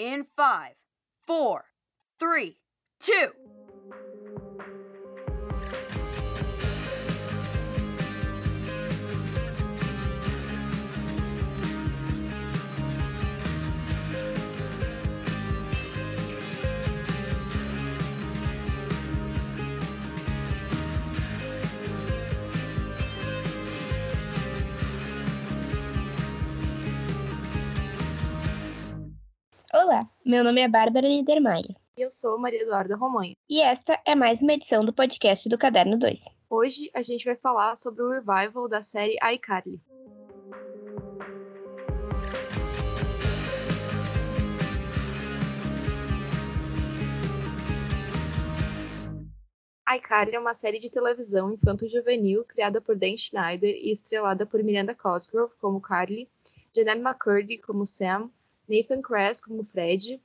In five, four, three, two. Olá, meu nome é Bárbara Niedermayer E eu sou Maria Eduarda Romanho. e esta é mais uma edição do podcast do Caderno 2. Hoje a gente vai falar sobre o revival da série iCarly. iCarly é uma série de televisão infanto-juvenil criada por Dan Schneider e estrelada por Miranda Cosgrove como Carly, Jeanette McCurdy como Sam, Nathan Kress como Fred,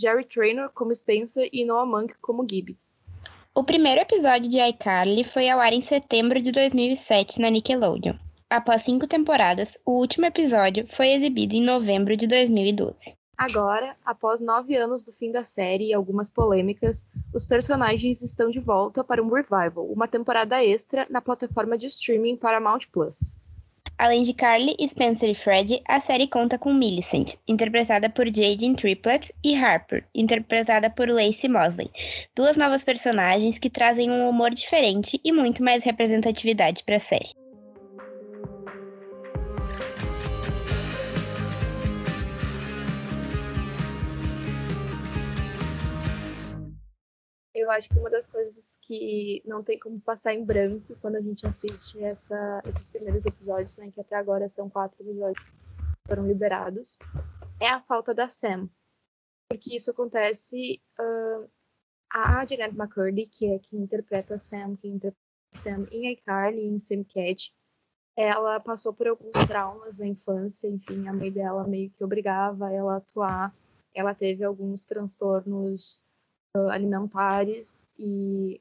Jerry Traynor como Spencer e Noah Monk como Gibby. O primeiro episódio de iCarly foi ao ar em setembro de 2007 na Nickelodeon. Após cinco temporadas, o último episódio foi exibido em novembro de 2012. Agora, após nove anos do fim da série e algumas polêmicas, os personagens estão de volta para um revival, uma temporada extra na plataforma de streaming Paramount Plus. Além de Carly, Spencer e Fred, a série conta com Millicent, interpretada por Jaden Triplett, e Harper, interpretada por Lacey Mosley, duas novas personagens que trazem um humor diferente e muito mais representatividade para a série. Eu acho que uma das coisas que não tem como passar em branco quando a gente assiste essa- esses primeiros episódios, né, que até agora são quatro episódios que foram liberados, é a falta da Sam. Porque isso acontece. ah, a Jeanette McCurdy, que é quem interpreta Sam, quem interpreta Sam em iCarly em Sam Cat, ela passou por alguns traumas na infância, enfim, a mãe dela meio que obrigava ela a atuar. Ela teve alguns transtornos alimentares e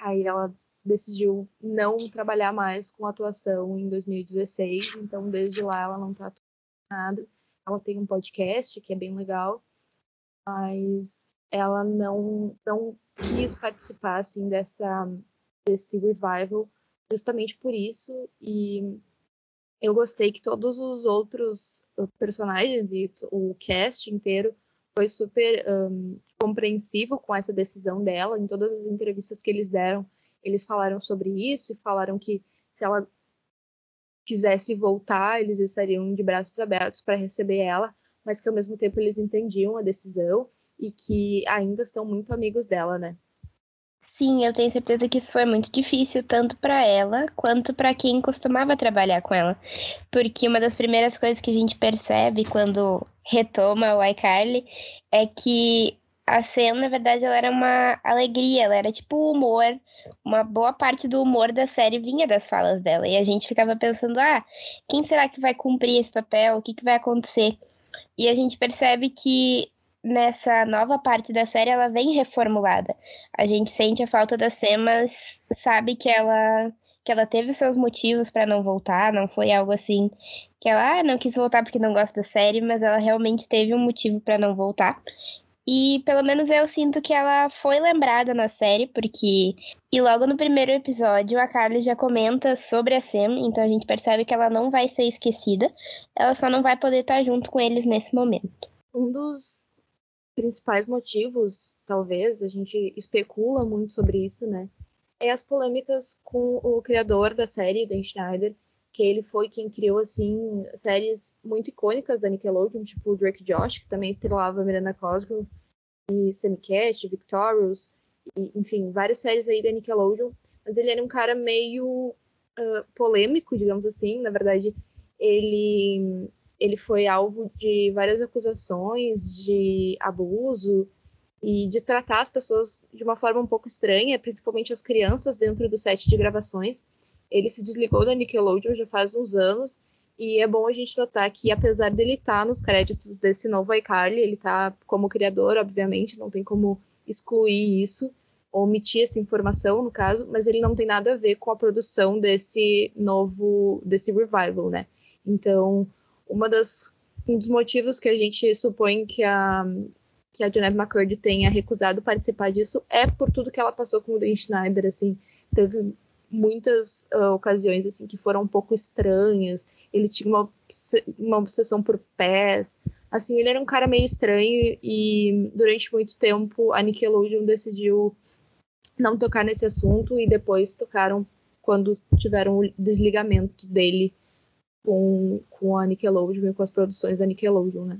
aí ela decidiu não trabalhar mais com atuação em 2016, então desde lá ela não tá atuando em nada. Ela tem um podcast que é bem legal, mas ela não não quis participar assim dessa desse revival justamente por isso e eu gostei que todos os outros personagens e o cast inteiro foi super um, compreensivo com essa decisão dela. Em todas as entrevistas que eles deram, eles falaram sobre isso e falaram que se ela quisesse voltar, eles estariam de braços abertos para receber ela, mas que ao mesmo tempo eles entendiam a decisão e que ainda são muito amigos dela, né? Sim, eu tenho certeza que isso foi muito difícil, tanto para ela quanto para quem costumava trabalhar com ela. Porque uma das primeiras coisas que a gente percebe quando retoma o iCarly é que a cena, na verdade, ela era uma alegria, ela era tipo humor. Uma boa parte do humor da série vinha das falas dela. E a gente ficava pensando, ah, quem será que vai cumprir esse papel? O que, que vai acontecer? E a gente percebe que nessa nova parte da série ela vem reformulada. A gente sente a falta da Sam, mas sabe que ela que ela teve seus motivos para não voltar, não foi algo assim que ela ah, não quis voltar porque não gosta da série, mas ela realmente teve um motivo para não voltar. E pelo menos eu sinto que ela foi lembrada na série, porque. E logo no primeiro episódio, a Carly já comenta sobre a Sam, então a gente percebe que ela não vai ser esquecida, ela só não vai poder estar junto com eles nesse momento. Um dos principais motivos, talvez, a gente especula muito sobre isso, né? É as polêmicas com o criador da série, Dan Schneider, que ele foi quem criou, assim, séries muito icônicas da Nickelodeon, tipo Drake Josh, que também estrelava Miranda Cosgrove, e Cat, Victorious, e, enfim, várias séries aí da Nickelodeon. Mas ele era um cara meio ah, polêmico, digamos assim. Na verdade, ele ele foi alvo de várias acusações de abuso e de tratar as pessoas de uma forma um pouco estranha, principalmente as crianças dentro do set de gravações. Ele se desligou da Nickelodeon já faz uns anos e é bom a gente notar que apesar dele estar nos créditos desse novo iCarly, ele está como criador, obviamente, não tem como excluir isso omitir essa informação no caso, mas ele não tem nada a ver com a produção desse novo desse revival, né? Então, uma das um dos motivos que a gente supõe que a, que a Janet McCurdy tenha recusado participar disso é por tudo que ela passou com o Dan Schneider, assim, teve muitas uh, ocasiões, assim, que foram um pouco estranhas, ele tinha uma, uma obsessão por pés, assim, ele era um cara meio estranho e durante muito tempo a Nickelodeon decidiu não tocar nesse assunto e depois tocaram quando tiveram o desligamento dele com, com a Nickelodeon e com as produções da Nickelodeon, né?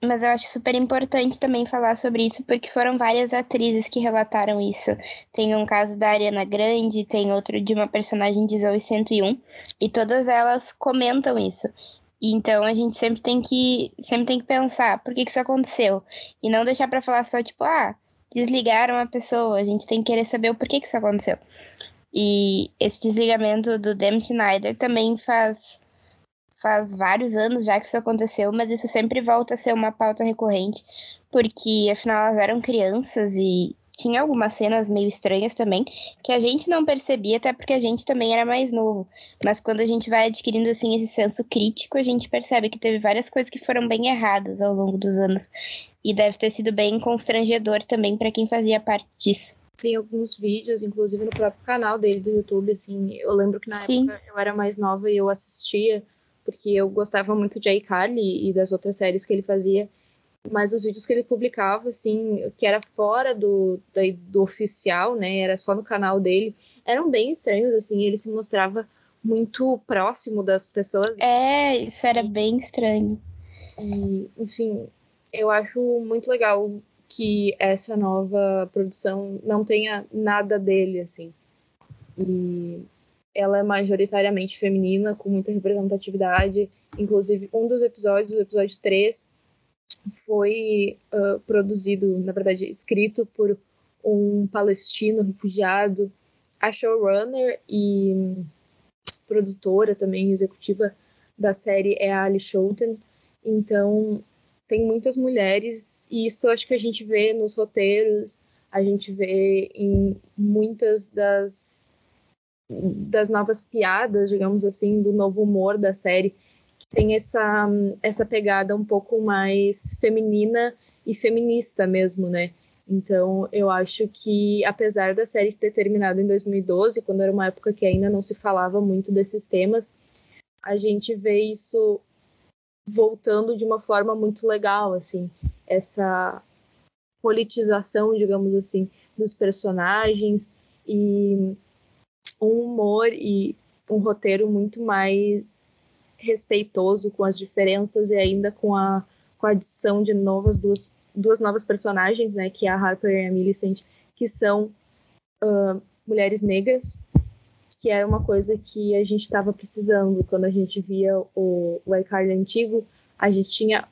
Mas eu acho super importante também falar sobre isso, porque foram várias atrizes que relataram isso. Tem um caso da Ariana Grande, tem outro de uma personagem de Zoe 101, e todas elas comentam isso. Então a gente sempre tem que sempre tem que pensar por que, que isso aconteceu e não deixar para falar só tipo ah desligaram a pessoa. A gente tem que querer saber o porquê que isso aconteceu. E esse desligamento do Dem Schneider também faz faz vários anos já que isso aconteceu, mas isso sempre volta a ser uma pauta recorrente, porque afinal elas eram crianças e tinha algumas cenas meio estranhas também, que a gente não percebia, até porque a gente também era mais novo. Mas quando a gente vai adquirindo assim esse senso crítico, a gente percebe que teve várias coisas que foram bem erradas ao longo dos anos. E deve ter sido bem constrangedor também para quem fazia parte disso. Tem alguns vídeos, inclusive no próprio canal dele do YouTube, assim, eu lembro que na Sim. época eu era mais nova e eu assistia porque eu gostava muito de iCarly e das outras séries que ele fazia, mas os vídeos que ele publicava, assim, que era fora do, do, oficial, né, era só no canal dele, eram bem estranhos, assim, ele se mostrava muito próximo das pessoas. É, isso era bem estranho. E, enfim, eu acho muito legal que essa nova produção não tenha nada dele, assim. E ela é majoritariamente feminina, com muita representatividade. Inclusive, um dos episódios, o episódio 3, foi uh, produzido, na verdade, escrito por um palestino refugiado. A showrunner e produtora também, executiva da série é a Ali Schouten. Então, tem muitas mulheres, e isso acho que a gente vê nos roteiros, a gente vê em muitas das das novas piadas, digamos assim, do novo humor da série, que tem essa, essa pegada um pouco mais feminina e feminista mesmo, né? Então, eu acho que, apesar da série ter terminado em 2012, quando era uma época que ainda não se falava muito desses temas, a gente vê isso voltando de uma forma muito legal, assim, essa politização, digamos assim, dos personagens e um humor e um roteiro muito mais respeitoso com as diferenças e ainda com a, com a adição de novas duas, duas novas personagens, né, que é a Harper e a Millicent, que são uh, mulheres negras, que é uma coisa que a gente estava precisando. Quando a gente via o, o iCarly antigo, a gente tinha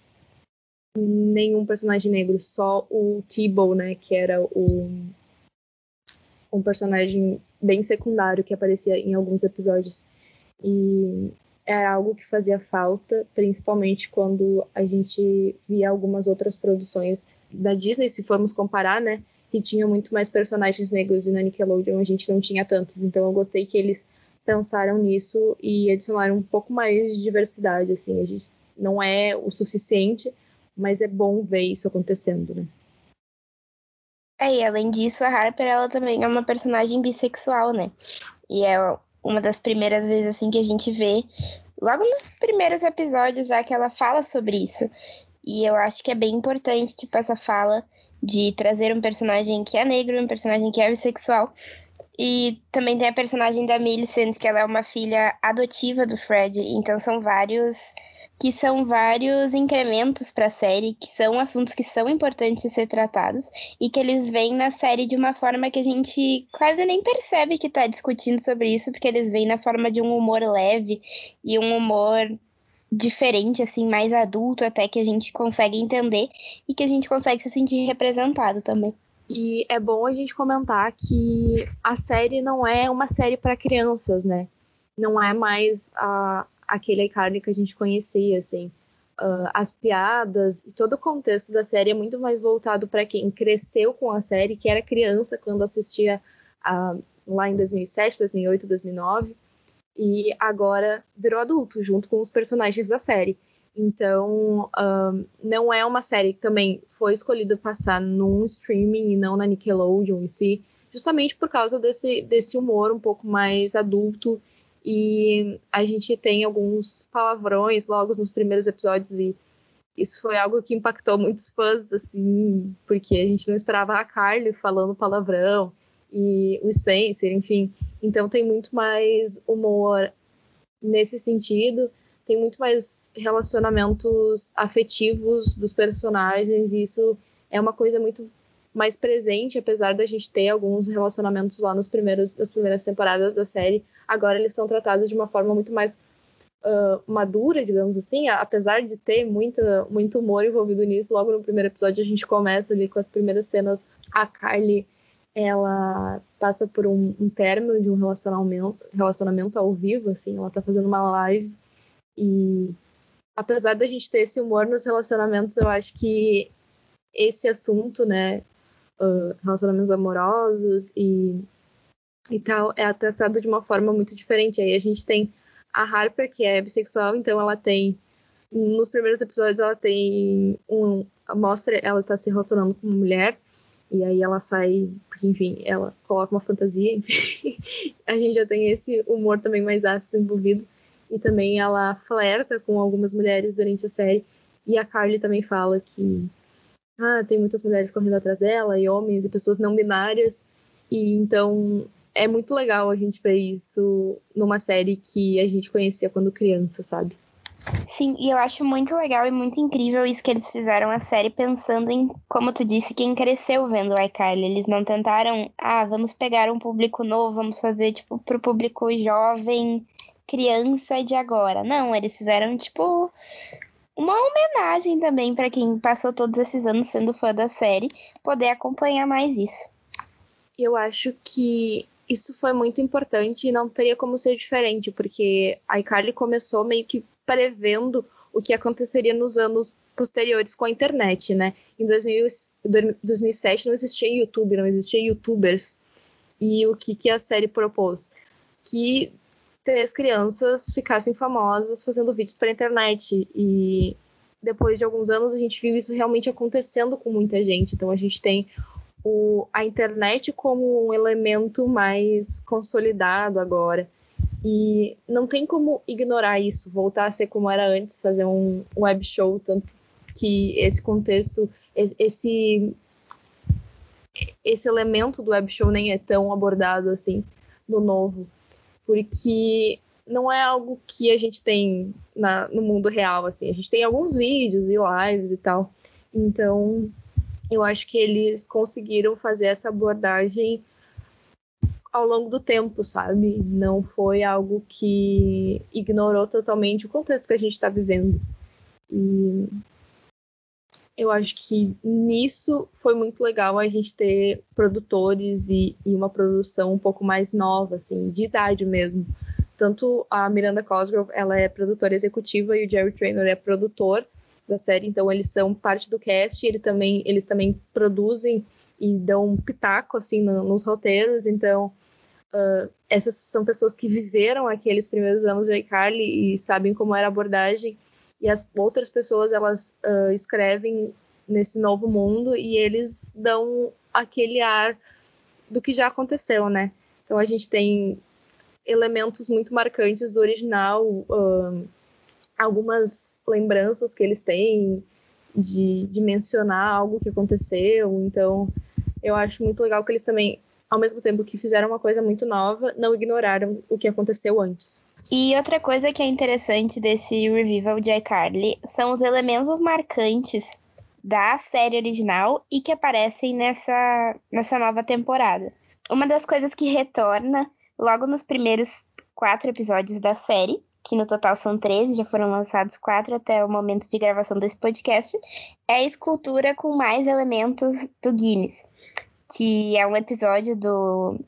nenhum personagem negro, só o T-Bow, né, que era o um personagem bem secundário que aparecia em alguns episódios. E era algo que fazia falta, principalmente quando a gente via algumas outras produções da Disney, se formos comparar, né? Que tinha muito mais personagens negros e na Nickelodeon a gente não tinha tantos. Então eu gostei que eles pensaram nisso e adicionaram um pouco mais de diversidade, assim. A gente não é o suficiente, mas é bom ver isso acontecendo, né? É, e além disso, a Harper, ela também é uma personagem bissexual, né? E é uma das primeiras vezes, assim, que a gente vê, logo nos primeiros episódios já, que ela fala sobre isso. E eu acho que é bem importante, tipo, essa fala de trazer um personagem que é negro, um personagem que é bissexual. E também tem a personagem da Millicent, que ela é uma filha adotiva do Fred. Então são vários que são vários incrementos para a série, que são assuntos que são importantes ser tratados e que eles vêm na série de uma forma que a gente quase nem percebe que está discutindo sobre isso, porque eles vêm na forma de um humor leve e um humor diferente, assim, mais adulto, até que a gente consegue entender e que a gente consegue se sentir representado também. E é bom a gente comentar que a série não é uma série para crianças, né? Não é mais a, aquele iCarly que a gente conhecia, assim. Uh, as piadas e todo o contexto da série é muito mais voltado para quem cresceu com a série, que era criança quando assistia uh, lá em 2007, 2008, 2009, e agora virou adulto, junto com os personagens da série. Então, um, não é uma série que também foi escolhida passar num streaming e não na Nickelodeon em si, justamente por causa desse, desse humor um pouco mais adulto. E a gente tem alguns palavrões logo nos primeiros episódios e isso foi algo que impactou muitos fãs, assim, porque a gente não esperava a Carly falando palavrão e o Spencer, enfim. Então tem muito mais humor nesse sentido, tem muito mais relacionamentos afetivos dos personagens, e isso é uma coisa muito mais presente, apesar da gente ter alguns relacionamentos lá nos primeiros, nas primeiras temporadas da série, agora eles são tratados de uma forma muito mais uh, madura, digamos assim, apesar de ter muita, muito humor envolvido nisso, logo no primeiro episódio a gente começa ali com as primeiras cenas, a Carly ela passa por um, um término de um relacionamento, relacionamento ao vivo, assim, ela tá fazendo uma live e apesar da gente ter esse humor nos relacionamentos, eu acho que esse assunto, né, relacionamentos amorosos e, e tal, é tratado de uma forma muito diferente. Aí a gente tem a Harper, que é bissexual, então ela tem nos primeiros episódios ela tem um mostra ela tá se relacionando com uma mulher e aí ela sai, porque enfim, ela coloca uma fantasia, enfim. a gente já tem esse humor também mais ácido envolvido. E também ela flerta com algumas mulheres durante a série. E a Carly também fala que ah, tem muitas mulheres correndo atrás dela, e homens, e pessoas não binárias. E então é muito legal a gente ver isso numa série que a gente conhecia quando criança, sabe? Sim, e eu acho muito legal e muito incrível isso que eles fizeram a série pensando em, como tu disse, quem cresceu vendo o iCarly. Eles não tentaram, ah, vamos pegar um público novo, vamos fazer, tipo, pro público jovem, criança de agora. Não, eles fizeram, tipo, uma homenagem também para quem passou todos esses anos sendo fã da série, poder acompanhar mais isso. Eu acho que isso foi muito importante e não teria como ser diferente, porque a iCarly começou meio que prevendo o que aconteceria nos anos posteriores com a internet, né? Em 2000, 2007 não existia YouTube, não existia YouTubers. E o que, que a série propôs? Que três crianças ficassem famosas fazendo vídeos para a internet. E depois de alguns anos a gente viu isso realmente acontecendo com muita gente. Então a gente tem o, a internet como um elemento mais consolidado agora. E não tem como ignorar isso, voltar a ser como era antes, fazer um, web show, tanto que esse contexto, esse esse elemento do web show nem é tão abordado assim no novo, porque não é algo que a gente tem na, no mundo real, assim. A gente tem alguns vídeos e lives e tal. Então, eu acho que eles conseguiram fazer essa abordagem ao longo do tempo, sabe? Não foi algo que ignorou totalmente o contexto que a gente está vivendo. E eu acho que nisso foi muito legal a gente ter produtores e, e, uma produção um pouco mais nova, assim, de idade mesmo. Tanto a Miranda Cosgrove, ela é produtora executiva e o Jerry Traynor é produtor da série, então eles são parte do cast, ele também, eles também produzem e dão um pitaco, assim, no, nos roteiros, então Uh, essas são pessoas que viveram aqueles primeiros anos de iCarly e sabem como era a abordagem, e as outras pessoas elas uh, escrevem nesse novo mundo e eles dão aquele ar do que já aconteceu, né? Então a gente tem elementos muito marcantes do original, uh, algumas lembranças que eles têm de, de mencionar algo que aconteceu, então eu acho muito legal que eles também ao mesmo tempo que fizeram uma coisa muito nova, não ignoraram o que aconteceu antes. E outra coisa que é interessante desse revival de iCarly são os elementos marcantes da série original e que aparecem nessa, nessa nova temporada. Uma das coisas que retorna logo nos primeiros quatro episódios da série, que no total são 13, já foram lançados quatro até o momento de gravação desse podcast, é a escultura com mais elementos do Guinness que é um episódio do,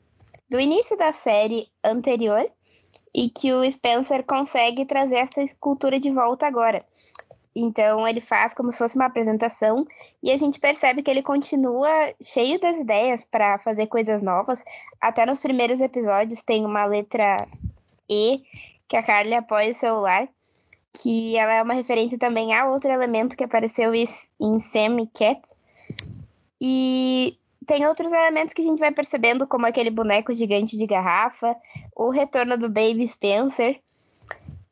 do início da série anterior e que o Spencer consegue trazer essa escultura de volta agora. Então ele faz como se fosse uma apresentação e a gente percebe que ele continua cheio das ideias para fazer coisas novas. Até nos primeiros episódios tem uma letra E que a Carly apoia o celular. que ela é uma referência também a outro elemento que apareceu em Sam e Cat. E tem outros elementos que a gente vai percebendo, como aquele boneco gigante de garrafa, o retorno do Baby Spencer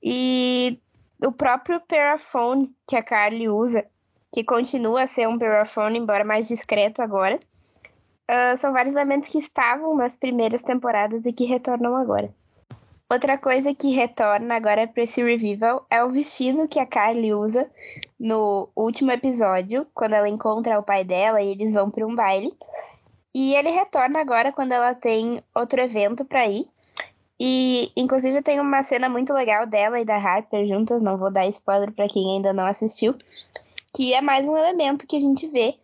e o próprio Paraphone que a Carly usa, que continua a ser um Paraphone, embora mais discreto agora. Uh, são vários elementos que estavam nas primeiras temporadas e que retornam agora. Outra coisa que retorna agora para esse revival é o vestido que a Carly usa no último episódio, quando ela encontra o pai dela e eles vão para um baile. E ele retorna agora quando ela tem outro evento para ir. E, inclusive, tem uma cena muito legal dela e da Harper juntas, não vou dar spoiler para quem ainda não assistiu, que é mais um elemento que a gente vê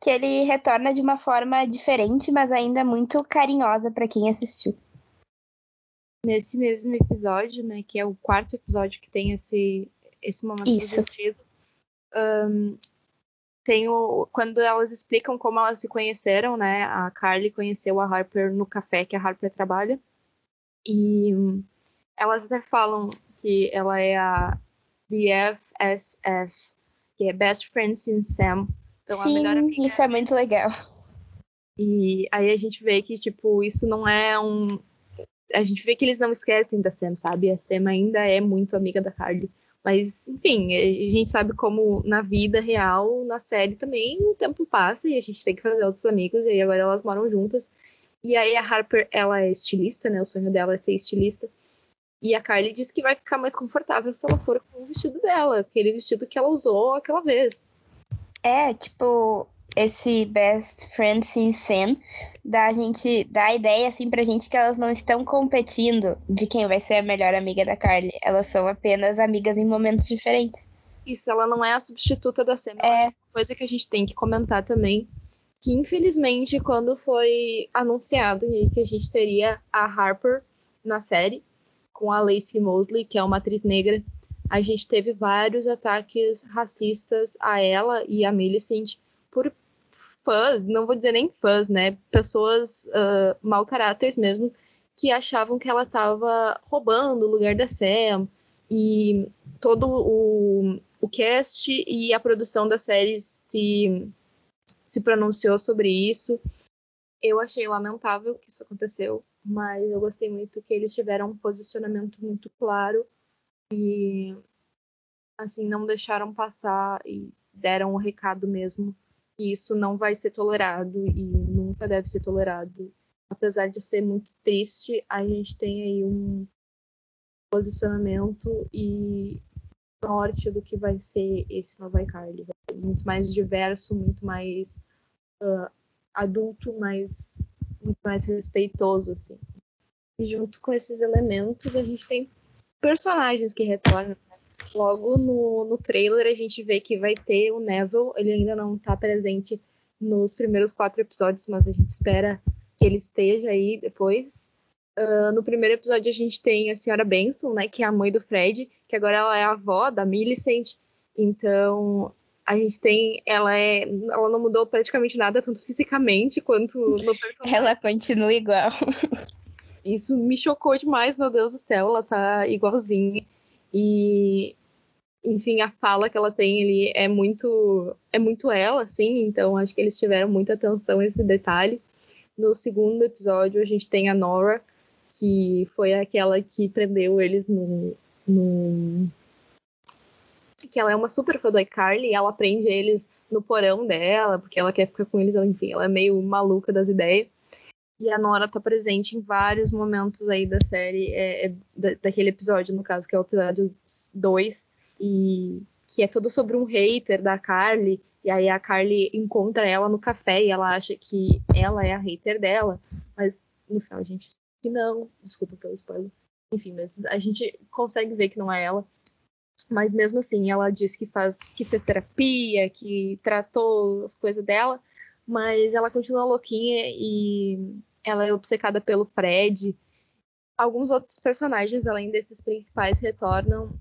que ele retorna de uma forma diferente, mas ainda muito carinhosa para quem assistiu nesse mesmo episódio, né, que é o quarto episódio que tem esse, esse momento Isso. do vestido, um, tem o, quando elas explicam como elas se conheceram, né, a Carly conheceu a Harper no café que a Harper trabalha, e elas até falam que ela é a BFSS, que é Best Friends in Sam, então Sim, a melhor amiga. isso é muito legal. E aí a gente vê que, tipo, isso não é um, a gente vê que eles não esquecem da Sam, sabe? A Sam ainda é muito amiga da Carly. Mas, enfim, a gente sabe como na vida real, na série também, o tempo passa e a gente tem que fazer outros amigos, e aí agora elas moram juntas. E aí a Harper, ela é estilista, né? O sonho dela é ser estilista. E a Carly diz que vai ficar mais confortável se ela for com o vestido dela, aquele vestido que ela usou aquela vez. É, tipo, esse Best Friends in Sin da gente dá a ideia assim pra gente que elas não estão competindo de quem vai ser a melhor amiga da Carly. Elas são apenas amigas em momentos diferentes. Isso, ela não é a substituta da Sam. É coisa que a gente tem que comentar também, que infelizmente quando foi anunciado que a gente teria a Harper na série com a Lacey Mosley, que é uma atriz negra, a gente teve vários ataques racistas a ela e a Millicent fãs, não vou dizer nem fãs, né? Pessoas uh, mau caráter mesmo, que achavam que ela estava roubando o lugar da Sam. E todo o, o cast e a produção da série se, se pronunciou sobre isso. Eu achei lamentável que isso aconteceu, mas eu gostei muito que eles tiveram um posicionamento muito claro e assim não deixaram passar e deram o recado mesmo que isso não vai ser tolerado e nunca deve ser tolerado. Apesar de ser muito triste, a gente tem aí um posicionamento e norte do que vai ser esse Nova iCarly. Muito mais diverso, muito mais uh, adulto, mais, muito mais respeitoso, assim. E junto com esses elementos, a gente tem personagens que retornam Logo no, no trailer a gente vê que vai ter o Neville, ele ainda não está presente nos primeiros quatro episódios, mas a gente espera que ele esteja aí depois. Uh, no primeiro episódio a gente tem a senhora Benson, né, que é a mãe do Fred, que agora ela é a avó da Millicent. Então a gente tem, ela é, ela não mudou praticamente nada tanto fisicamente quanto no personagem. Ela continua igual. Isso me chocou demais, meu Deus do céu, ela tá igualzinha. E enfim, a fala que ela tem ali é muito é muito ela, assim, então acho que eles tiveram muita atenção esse detalhe. No segundo episódio, a gente tem a Nora, que foi aquela que prendeu eles no, no que ela é uma super fã do iCarly, ela prende eles no porão dela, porque ela quer ficar com eles, enfim, ela é meio maluca das ideias. E a Nora tá presente em vários momentos aí da série, é, é, da, daquele episódio, no caso, que é o episódio 2, e que é todo sobre um hater da Carly, e aí a Carly encontra ela no café e ela acha que ela é a hater dela, mas no final a gente que não, desculpa pelo spoiler. Enfim, mas a gente consegue ver que não é ela. Mas mesmo assim, ela diz que faz que fez terapia, que tratou as coisas dela, mas ela continua louquinha e ela é obcecada pelo Fred. Alguns outros personagens, além desses principais, retornam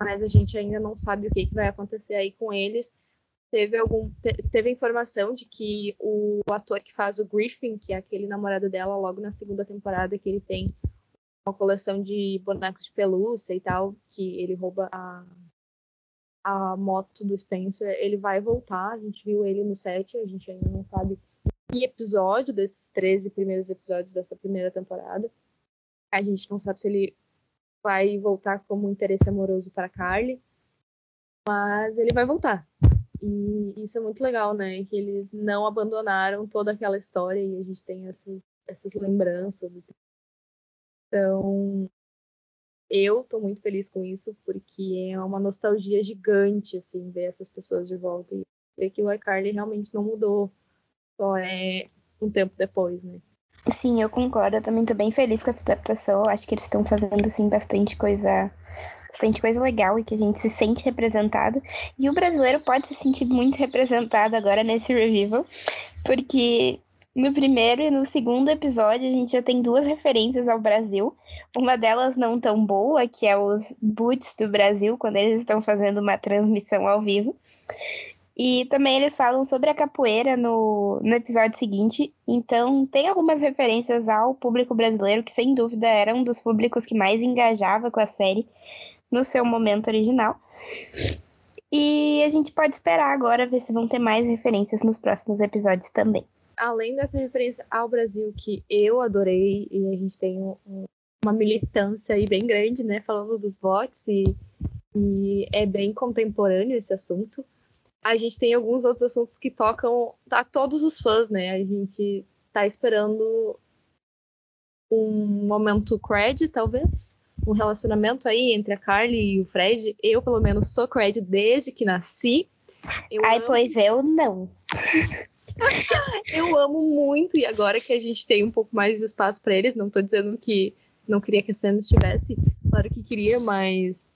mas a gente ainda não sabe o que, que vai acontecer aí com eles. Teve algum te, teve informação de que o ator que faz o Griffin, que é aquele namorado dela, logo na segunda temporada, que ele tem uma coleção de bonecos de pelúcia e tal, que ele rouba a a moto do Spencer, ele vai voltar. A gente viu ele no set, a gente ainda não sabe que episódio desses 13 primeiros episódios dessa primeira temporada. A gente não sabe se ele vai voltar como interesse amoroso para Carly, mas ele vai voltar. E isso é muito legal, né? Que eles não abandonaram toda aquela história e a gente tem essas, essas lembranças. Então, eu tô muito feliz com isso, porque é uma nostalgia gigante, assim, ver essas pessoas de volta e ver que o iCarly realmente não mudou. Só é um tempo depois, né? Sim, eu concordo. Eu também tô bem feliz com essa adaptação. Eu acho que eles estão fazendo, assim, bastante coisa bastante coisa legal e que a gente se sente representado. E o brasileiro pode se sentir muito representado agora nesse revival, porque no primeiro e no segundo episódio a gente já tem duas referências ao Brasil. Uma delas não tão boa, que é os boots do Brasil, quando eles estão fazendo uma transmissão ao vivo. E também eles falam sobre a capoeira no, no episódio seguinte. Então, tem algumas referências ao público brasileiro, que sem dúvida era um dos públicos que mais engajava com a série no seu momento original. E a gente pode esperar agora ver se vão ter mais referências nos próximos episódios também. Além dessa referência ao Brasil, que eu adorei, e a gente tem um, uma militância aí bem grande, né, falando dos votos, e, e é bem contemporâneo esse assunto. A gente tem alguns outros assuntos que tocam a todos os fãs, né? A gente tá esperando um momento cred, talvez, um relacionamento aí entre a Carly e o Fred. Eu, pelo menos, sou Cred desde que nasci. Eu Ai, amo... pois eu não. eu amo muito, e agora que a gente tem um pouco mais de espaço para eles, não tô dizendo que não queria que a Sam estivesse, claro que queria, mas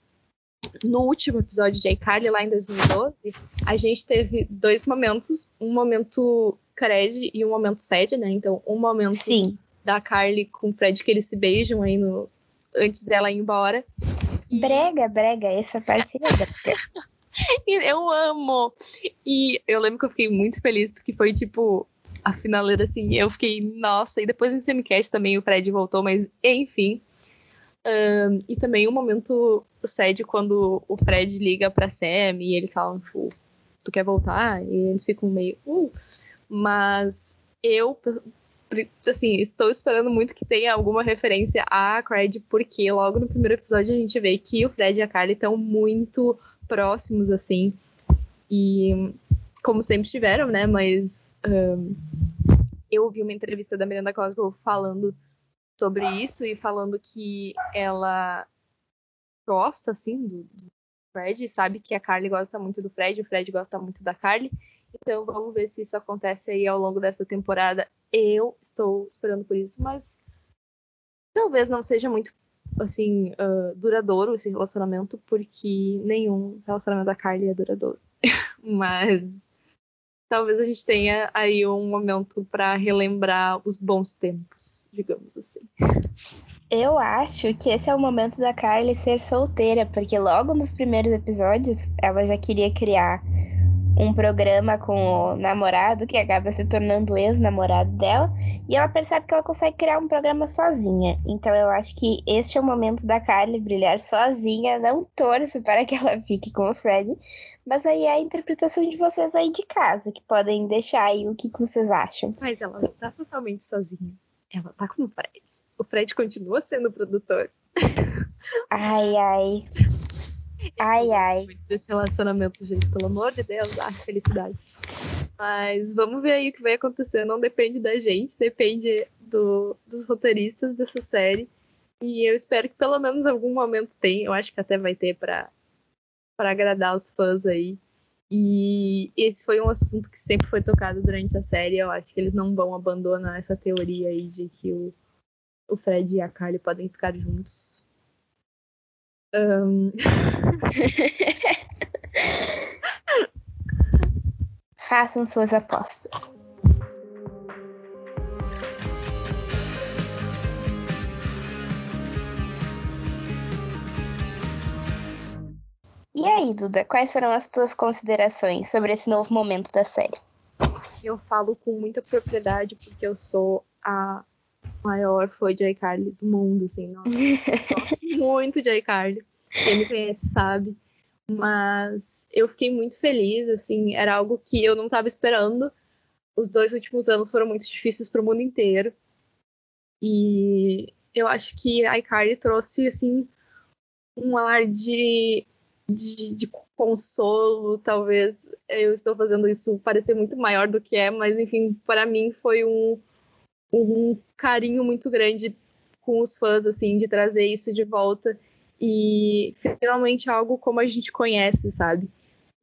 no último episódio de iCarly, lá em 2012, a gente teve dois momentos, um momento Cred e um momento Sad, né? Então, um momento Sim. da Carly com o Fred que eles se beijam aí no, antes dela ir embora. Brega, brega, essa parte é brega. eu amo! E eu lembro que eu fiquei muito feliz, porque foi tipo a finaleira assim. Eu fiquei, nossa, e depois no semicast também o Fred voltou, mas enfim. Um, e também o um momento sede quando o Fred liga pra Sam e eles falam, tipo, tu quer voltar? E eles ficam meio, uh. Mas eu, assim, estou esperando muito que tenha alguma referência a Cred, porque logo no primeiro episódio a gente vê que o Fred e a Carly estão muito próximos, assim. E como sempre estiveram, né? Mas um, eu ouvi uma entrevista da Miranda Cosgrove falando sobre isso e falando que ela gosta, assim, do, do Fred, sabe que a Carly gosta muito do Fred, o Fred gosta muito da Carly. Então vamos ver se isso acontece aí ao longo dessa temporada. Eu estou esperando por isso, mas talvez não seja muito assim uh, duradouro esse relacionamento, porque nenhum relacionamento da Carly é duradouro. mas talvez a gente tenha aí um momento para relembrar os bons tempos, digamos assim. Eu acho que esse é o momento da Carly ser solteira, porque logo nos primeiros episódios ela já queria criar um programa com o namorado, que acaba se tornando ex-namorado dela, e ela percebe que ela consegue criar um programa sozinha. Então eu acho que este é o momento da Carly brilhar sozinha. Não torço para que ela fique com o Fred, mas aí é a interpretação de vocês aí de casa, que podem deixar aí o que, que vocês acham. Mas ela não tá totalmente sozinha. Ela tá com o Fred. O Fred continua sendo o produtor. Ai, ai. Ai, ai. Desse relacionamento, gente, pelo amor de Deus, ah, felicidade. Mas vamos ver aí o que vai acontecer. Não depende da gente, depende do, dos roteiristas dessa série. E eu espero que pelo menos algum momento tenha. Eu acho que até vai ter para agradar os fãs aí. E esse foi um assunto que sempre foi tocado durante a série. Eu acho que eles não vão abandonar essa teoria aí de que o, o Fred e a Carly podem ficar juntos. Um... Façam suas apostas. E aí, Duda, quais foram as tuas considerações sobre esse novo momento da série? Eu falo com muita propriedade porque eu sou a maior fã de iCarly do mundo, assim, nossa, gosto muito de iCarly. Quem me conhece sabe. Mas eu fiquei muito feliz, assim, era algo que eu não estava esperando. Os dois últimos anos foram muito difíceis para o mundo inteiro. E eu acho que a iCarly trouxe, assim, um ar de, de, de consolo, talvez. Eu estou fazendo isso parecer muito maior do que é, mas, enfim, para mim foi um, um carinho muito grande com os fãs, assim, de trazer isso de volta e finalmente algo como a gente conhece, sabe?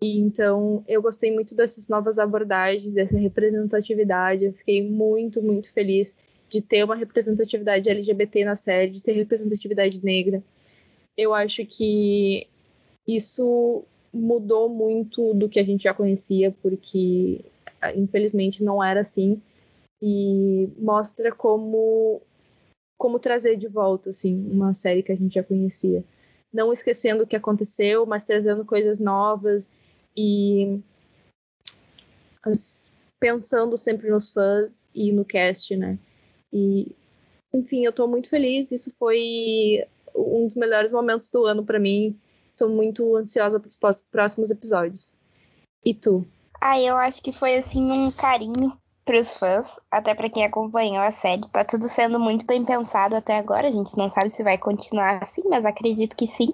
E então eu gostei muito dessas novas abordagens, dessa representatividade. Eu fiquei muito, muito feliz de ter uma representatividade LGBT na série, de ter representatividade negra. Eu acho que isso mudou muito do que a gente já conhecia, porque infelizmente não era assim. E mostra como como trazer de volta, assim, uma série que a gente já conhecia. Não esquecendo o que aconteceu, mas trazendo coisas novas e as, pensando sempre nos fãs e no cast, né? E, enfim, eu tô muito feliz. Isso foi um dos melhores momentos do ano para mim. Tô muito ansiosa para os próximos episódios. E tu? Ah, eu acho que foi assim um carinho pros fãs, até para quem acompanhou a série. Tá tudo sendo muito bem pensado até agora. A gente não sabe se vai continuar assim, mas acredito que sim.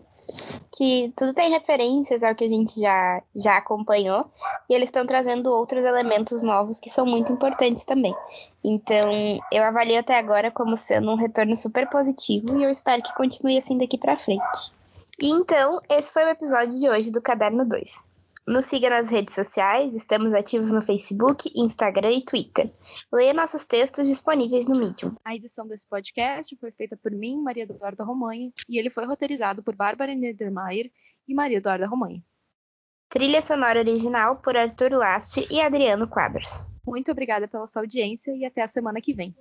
Que tudo tem referências ao que a gente já, já acompanhou. E eles estão trazendo outros elementos novos que são muito importantes também. Então, eu avalio até agora como sendo um retorno super positivo e eu espero que continue assim daqui para frente. E então, esse foi o episódio de hoje do Caderno 2. Nos siga nas redes sociais, estamos ativos no Facebook, Instagram e Twitter. Leia nossos textos disponíveis no Medium. A edição desse podcast foi feita por mim, Maria Eduarda Romanha, e ele foi roteirizado por Bárbara Niedermayer e Maria Eduarda Romanha. Trilha sonora original por Arthur Last e Adriano Quadros. Muito obrigada pela sua audiência e até a semana que vem.